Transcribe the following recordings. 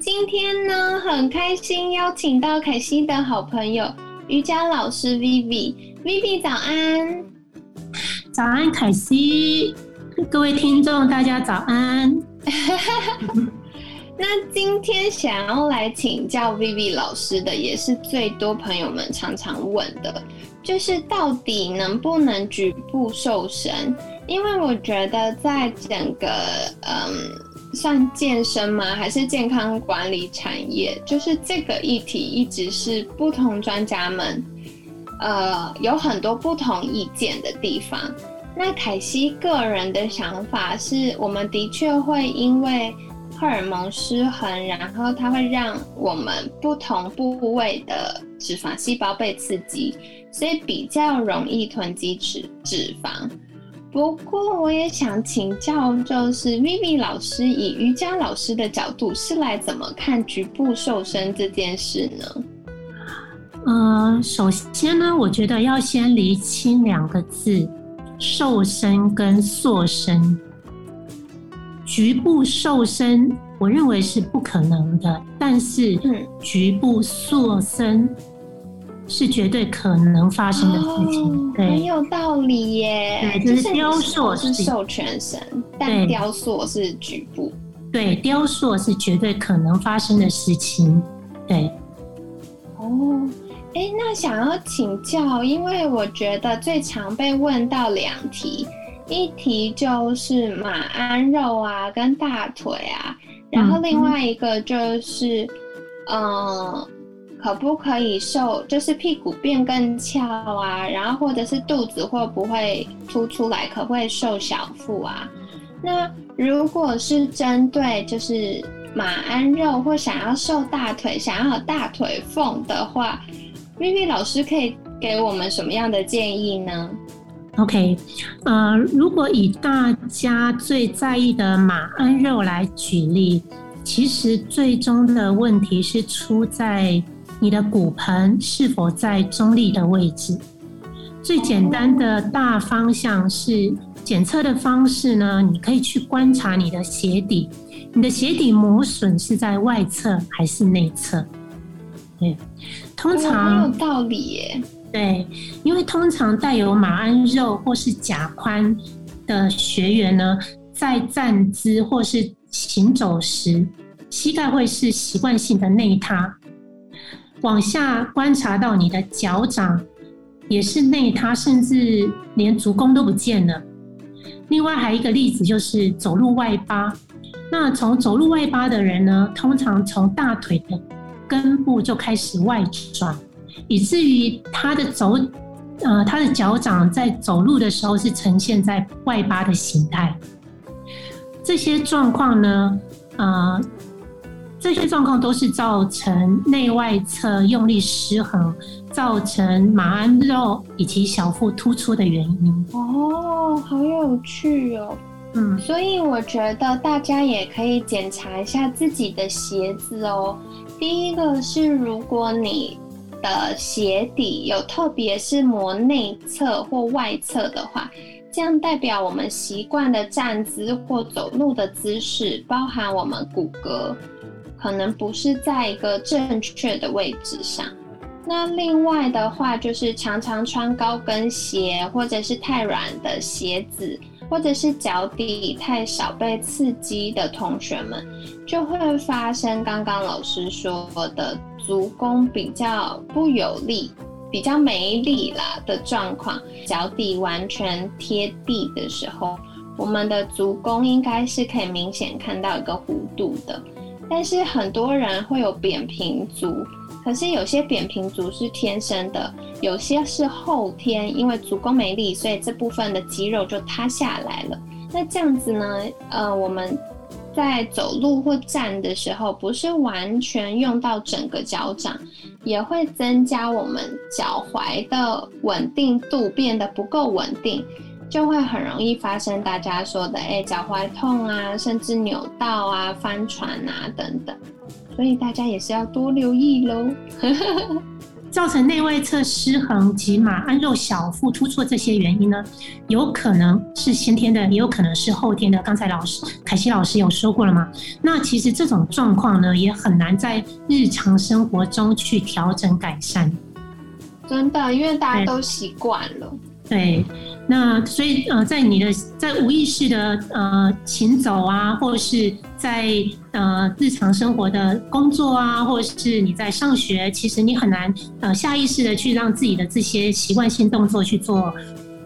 今天呢，很开心邀请到凯西的好朋友瑜伽老师 Vivi。Vivi 早安，早安，凯西，各位听众大家早安。那今天想要来请教 Vivi 老师的，也是最多朋友们常常问的，就是到底能不能局部瘦身？因为我觉得在整个嗯。算健身吗？还是健康管理产业？就是这个议题一直是不同专家们，呃，有很多不同意见的地方。那凯西个人的想法是，我们的确会因为荷尔蒙失衡，然后它会让我们不同部位的脂肪细胞被刺激，所以比较容易囤积脂脂肪。不过，我也想请教，就是 Vivi 老师以瑜伽老师的角度，是来怎么看局部瘦身这件事呢？呃，首先呢，我觉得要先厘清两个字：瘦身跟塑身。局部瘦身，我认为是不可能的，但是局部塑身。是绝对可能发生的事情，对，很有道理耶。对，就是雕塑是授权神，但雕塑是局部。对，雕塑是绝对可能发生的事情，对。哦，哎，那想要请教，因为我觉得最常被问到两题，一题就是马鞍肉啊，跟大腿啊，然后另外一个就是，嗯。可不可以瘦？就是屁股变更翘啊，然后或者是肚子会不会凸出来？可不可以瘦小腹啊？那如果是针对就是马鞍肉或想要瘦大腿、想要有大腿缝的话咪咪老师可以给我们什么样的建议呢？OK，呃，如果以大家最在意的马鞍肉来举例，其实最终的问题是出在。你的骨盆是否在中立的位置？最简单的大方向是检测的方式呢？你可以去观察你的鞋底，你的鞋底磨损是在外侧还是内侧？对，通常有道理耶。对，因为通常带有马鞍肉或是甲宽的学员呢，在站姿或是行走时，膝盖会是习惯性的内塌。往下观察到你的脚掌也是内塌，甚至连足弓都不见了。另外还有一个例子就是走路外八。那从走路外八的人呢，通常从大腿的根部就开始外转，以至于他的走呃他的脚掌在走路的时候是呈现在外八的形态。这些状况呢，呃。这些状况都是造成内外侧用力失衡，造成马鞍肉以及小腹突出的原因。哦，好有趣哦。嗯，所以我觉得大家也可以检查一下自己的鞋子哦。第一个是，如果你的鞋底有特别是磨内侧或外侧的话，这样代表我们习惯的站姿或走路的姿势，包含我们骨骼。可能不是在一个正确的位置上。那另外的话，就是常常穿高跟鞋，或者是太软的鞋子，或者是脚底太少被刺激的同学们，就会发生刚刚老师说的足弓比较不有力、比较没力啦的状况。脚底完全贴地的时候，我们的足弓应该是可以明显看到一个弧度的。但是很多人会有扁平足，可是有些扁平足是天生的，有些是后天，因为足弓没力，所以这部分的肌肉就塌下来了。那这样子呢？呃，我们在走路或站的时候，不是完全用到整个脚掌，也会增加我们脚踝的稳定度变得不够稳定，就会很容易发生大家说的哎脚踝痛啊，甚至扭到啊、翻船啊等等。所以大家也是要多留意喽。造成内外侧失衡及马鞍肉小腹突出这些原因呢，有可能是先天的，也有可能是后天的。刚才老师凯西老师有说过了嘛？那其实这种状况呢，也很难在日常生活中去调整改善。真的，因为大家都习惯了。对，那所以呃，在你的在无意识的呃行走啊，或者是在呃日常生活的工作啊，或者是你在上学，其实你很难呃下意识的去让自己的这些习惯性动作去做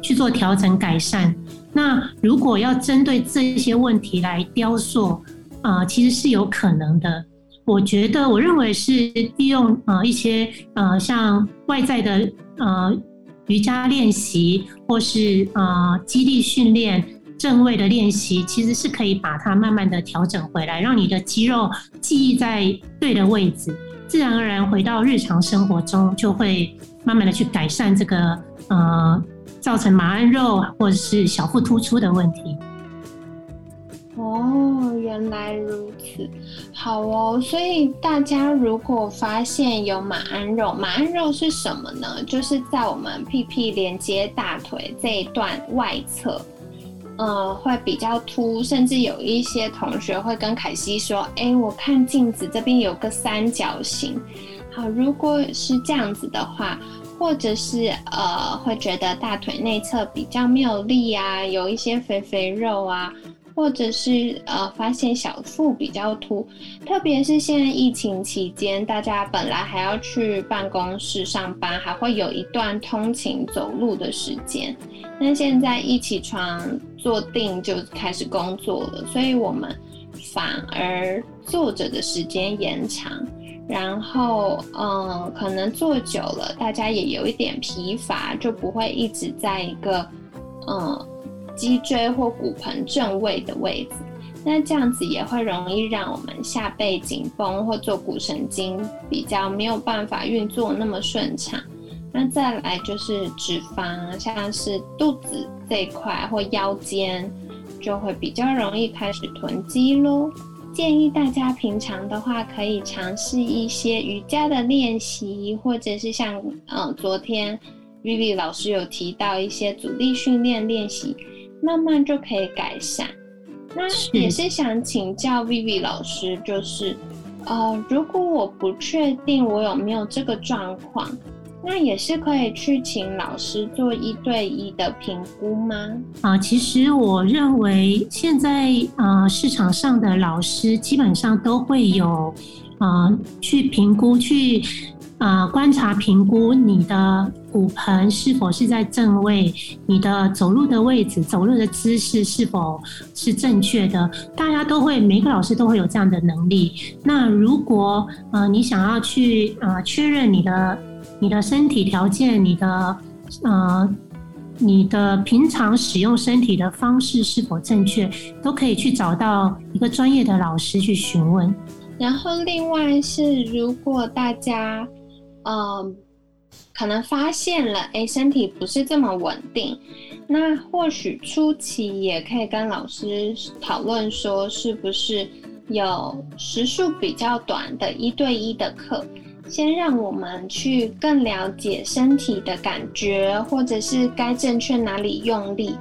去做调整改善。那如果要针对这些问题来雕塑啊，其实是有可能的。我觉得，我认为是利用啊一些呃像外在的呃。瑜伽练习，或是呃，肌力训练、正位的练习，其实是可以把它慢慢的调整回来，让你的肌肉记忆在对的位置，自然而然回到日常生活中，就会慢慢的去改善这个呃，造成马鞍肉或者是小腹突出的问题。哦，原来如此，好哦。所以大家如果发现有马鞍肉，马鞍肉是什么呢？就是在我们屁屁连接大腿这一段外侧，呃，会比较凸，甚至有一些同学会跟凯西说：“哎，我看镜子这边有个三角形。”好，如果是这样子的话，或者是呃，会觉得大腿内侧比较没有力啊，有一些肥肥肉啊。或者是呃，发现小腹比较凸，特别是现在疫情期间，大家本来还要去办公室上班，还会有一段通勤走路的时间。那现在一起床坐定就开始工作了，所以我们反而坐着的时间延长，然后嗯，可能坐久了，大家也有一点疲乏，就不会一直在一个嗯。脊椎或骨盆正位的位置，那这样子也会容易让我们下背紧绷或坐骨神经比较没有办法运作那么顺畅。那再来就是脂肪，像是肚子这块或腰间，就会比较容易开始囤积喽。建议大家平常的话，可以尝试一些瑜伽的练习，或者是像嗯昨天 Vivi 老师有提到一些阻力训练练习。慢慢就可以改善。那也是想请教 Vivi 老师，就是，呃，如果我不确定我有没有这个状况，那也是可以去请老师做一对一的评估吗？啊，其实我认为现在呃市场上的老师基本上都会有，呃，去评估去。啊，观察评估你的骨盆是否是在正位，你的走路的位置、走路的姿势是否是正确的？大家都会，每个老师都会有这样的能力。那如果呃，你想要去呃确认你的你的身体条件，你的呃你的平常使用身体的方式是否正确，都可以去找到一个专业的老师去询问。然后另外是，如果大家嗯，可能发现了，哎，身体不是这么稳定，那或许初期也可以跟老师讨论说，是不是有时数比较短的一对一的课，先让我们去更了解身体的感觉，或者是该正确哪里用力。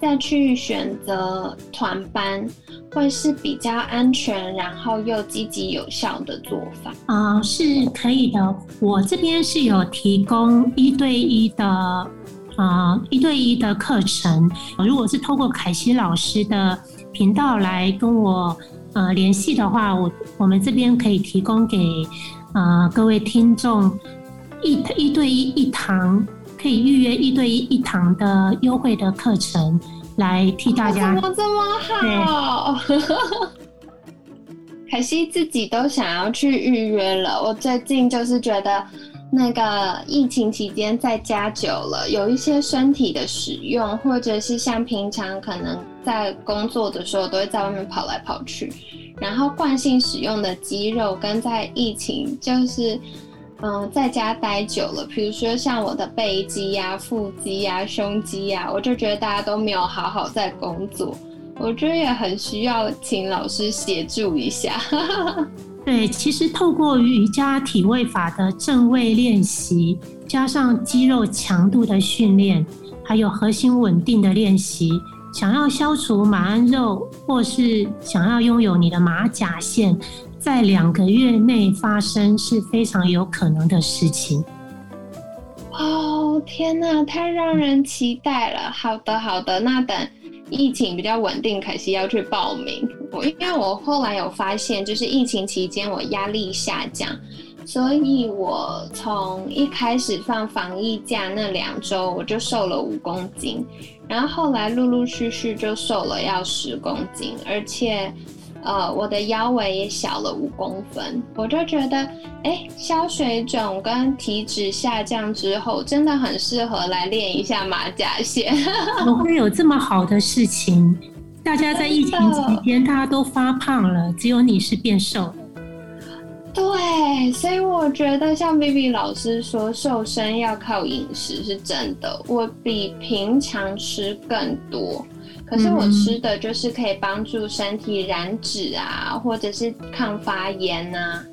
再去选择团班，会是比较安全，然后又积极有效的做法啊，是可以的。我这边是有提供一对一的啊一对一的课程。如果是透过凯西老师的频道来跟我呃联系的话，我我们这边可以提供给呃各位听众一一对一一堂。可以预约一对一一堂的优惠的课程，来替大家。怎么这么好？可惜自己都想要去预约了。我最近就是觉得那个疫情期间在家久了，有一些身体的使用，或者是像平常可能在工作的时候都会在外面跑来跑去，然后惯性使用的肌肉跟在疫情就是嗯在家待久了，比如说像我的背肌呀、腹肌呀、胸肌呀，我就觉得大家都没有好好在工作。我觉得也很需要请老师协助一下。对，其实透过瑜伽体位法的正位练习，加上肌肉强度的训练，还有核心稳定的练习，想要消除马鞍肉，或是想要拥有你的马甲线，在两个月内发生是非常有可能的事情。哦，天哪，太让人期待了！好的，好的，那等。疫情比较稳定，可惜要去报名。我因为我后来有发现，就是疫情期间我压力下降，所以我从一开始放防疫假那两周，我就瘦了五公斤，然后后来陆陆续续就瘦了要十公斤，而且。呃，我的腰围也小了五公分，我就觉得，哎，消水肿跟体脂下降之后，真的很适合来练一下马甲线。怎么会有这么好的事情？大家在疫情期间，大家都发胖了，只有你是变瘦。对，所以我觉得像 Vivi 老师说，瘦身要靠饮食是真的，我比平常吃更多。可是我吃的就是可以帮助身体燃脂啊，或者是抗发炎啊。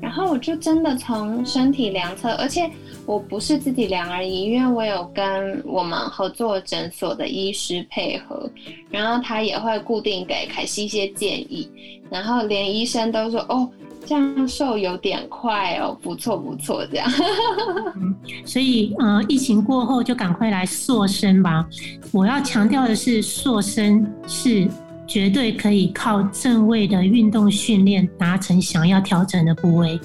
然后我就真的从身体量测，而且我不是自己量而已，因为我有跟我们合作诊所的医师配合，然后他也会固定给凯西一些建议，然后连医生都说哦。这样瘦有点快哦，不错不错，这样。所以，呃，疫情过后就赶快来塑身吧。我要强调的是，塑身是绝对可以靠正位的运动训练达成想要调整的部位。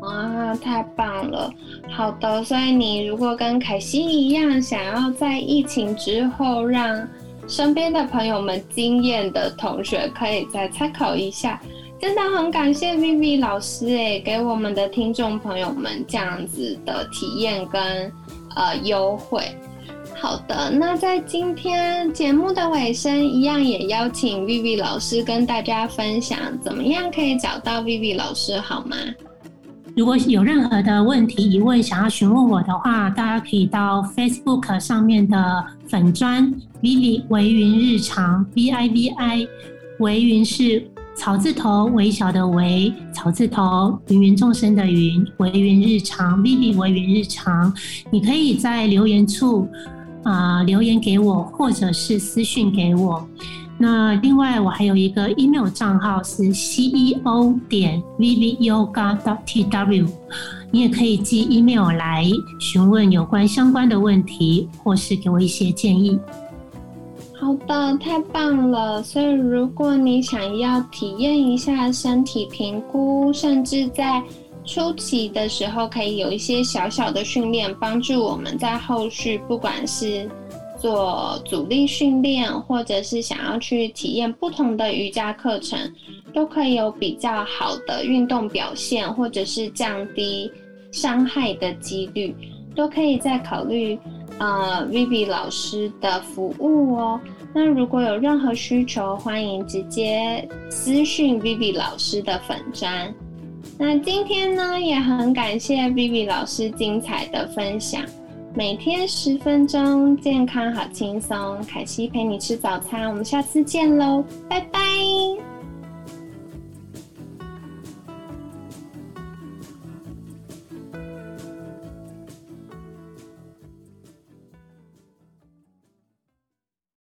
哇，太棒了！好的，所以你如果跟凯西一样，想要在疫情之后让身边的朋友们惊艳的同学，可以再参考一下。真的很感谢 Vivi 老师诶，给我们的听众朋友们这样子的体验跟呃优惠。好的，那在今天节目的尾声，一样也邀请 Vivi 老师跟大家分享，怎么样可以找到 Vivi 老师好吗？如果有任何的问题疑问想要询问我的话，大家可以到 Facebook 上面的粉砖 Vivi 维云日常 V I V I 维云是。草字头微小的微，草字头芸芸众生的芸，微云日常，Vivi 微云日常。你可以在留言处啊留言给我，或者是私讯给我。那另外我还有一个 email 账号是 ceo 点 viviyoga dot tw，你也可以寄 email 来询问有关相关的问题，或是给我一些建议。好的，太棒了！所以如果你想要体验一下身体评估，甚至在初期的时候可以有一些小小的训练，帮助我们在后续不管是做阻力训练，或者是想要去体验不同的瑜伽课程，都可以有比较好的运动表现，或者是降低伤害的几率，都可以再考虑。呃，Vivi 老师的服务哦。那如果有任何需求，欢迎直接私讯 Vivi 老师的粉砖。那今天呢，也很感谢 Vivi 老师精彩的分享。每天十分钟，健康好轻松。凯西陪你吃早餐，我们下次见喽，拜拜。